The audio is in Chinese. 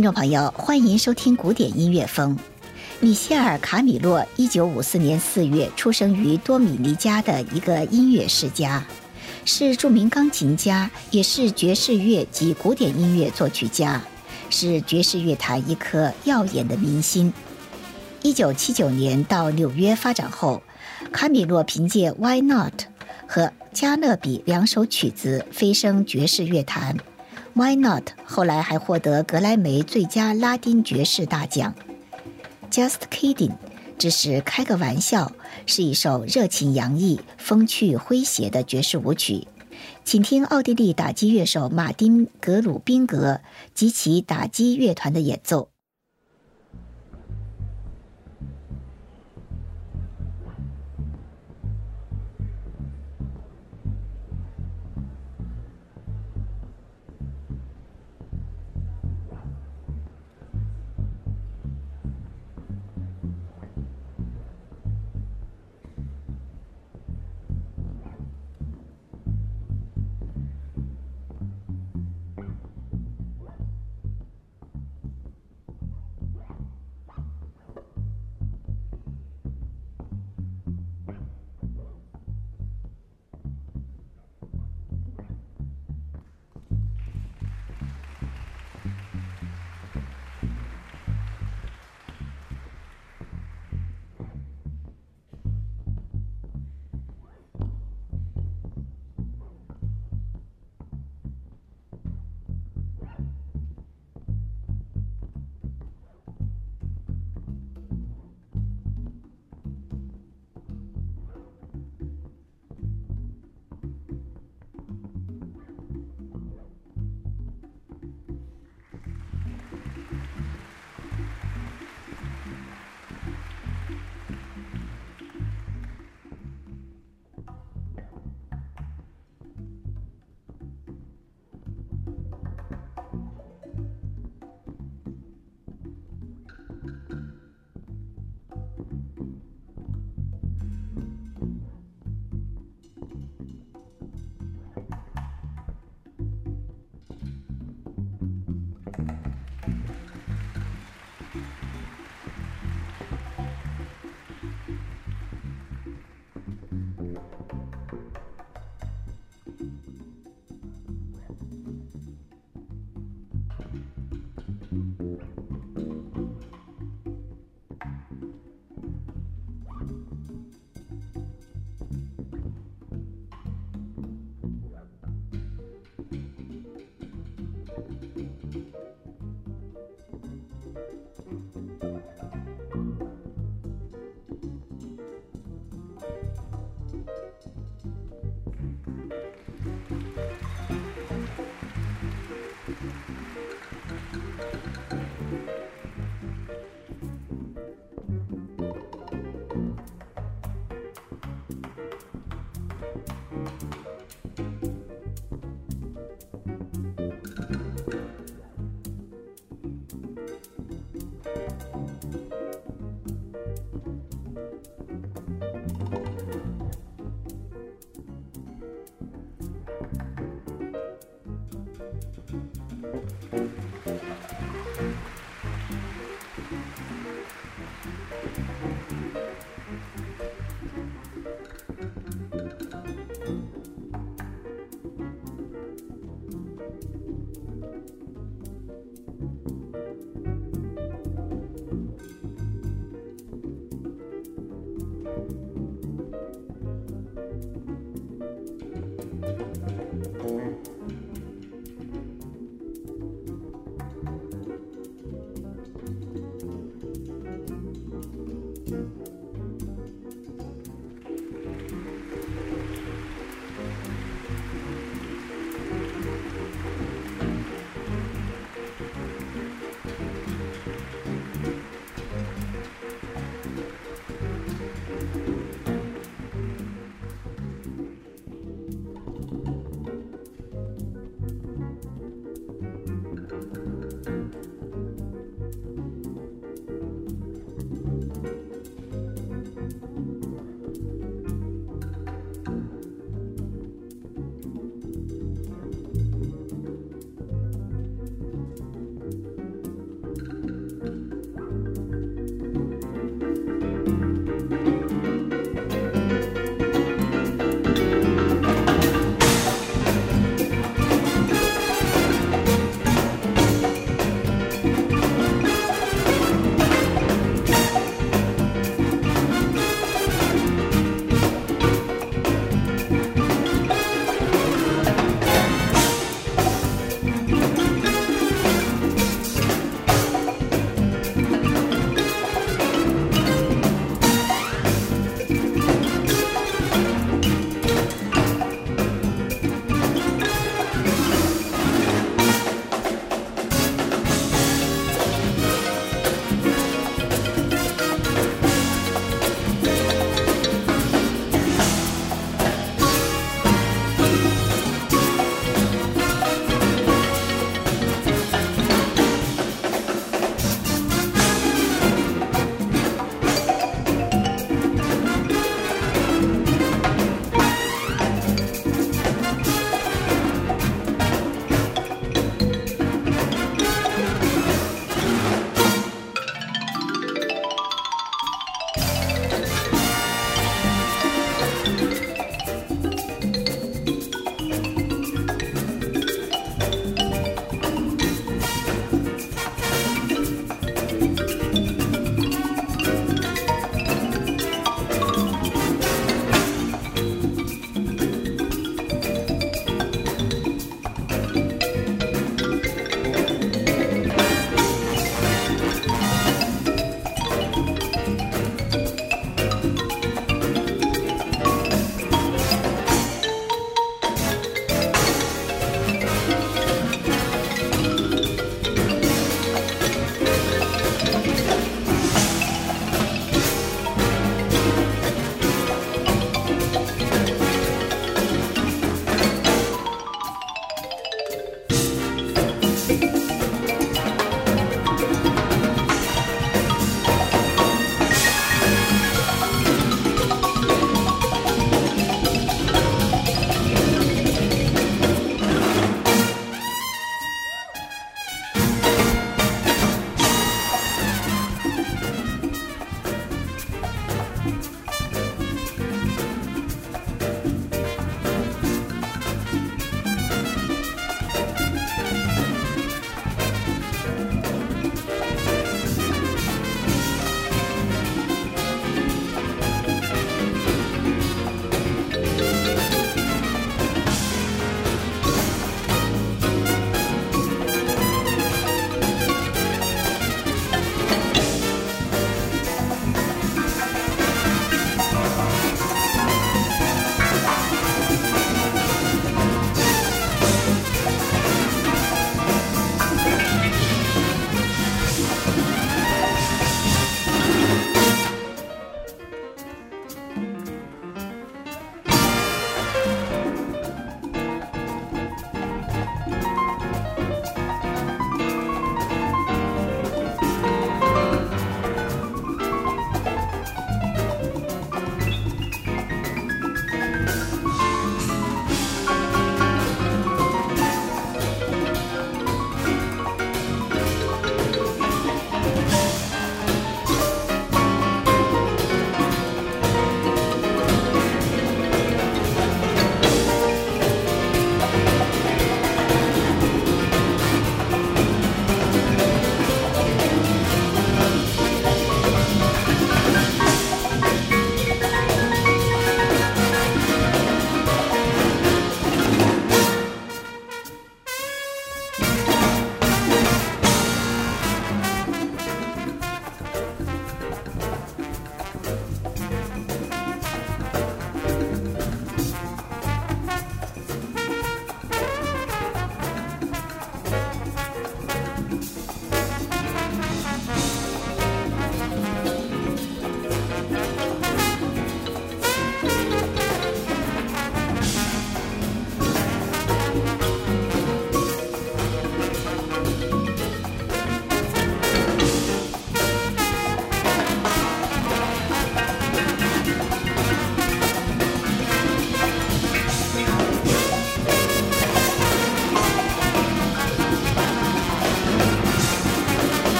听众朋友，欢迎收听古典音乐风。米歇尔·卡米洛，一九五四年四月出生于多米尼加的一个音乐世家，是著名钢琴家，也是爵士乐及古典音乐作曲家，是爵士乐坛一颗耀眼的明星。一九七九年到纽约发展后，卡米洛凭借《Why Not》和《加勒比》两首曲子飞升爵士乐坛。Why not？后来还获得格莱美最佳拉丁爵士大奖。Just kidding，只是开个玩笑，是一首热情洋溢、风趣诙谐的爵士舞曲。请听奥地利打击乐手马丁·格鲁宾格及其打击乐团的演奏。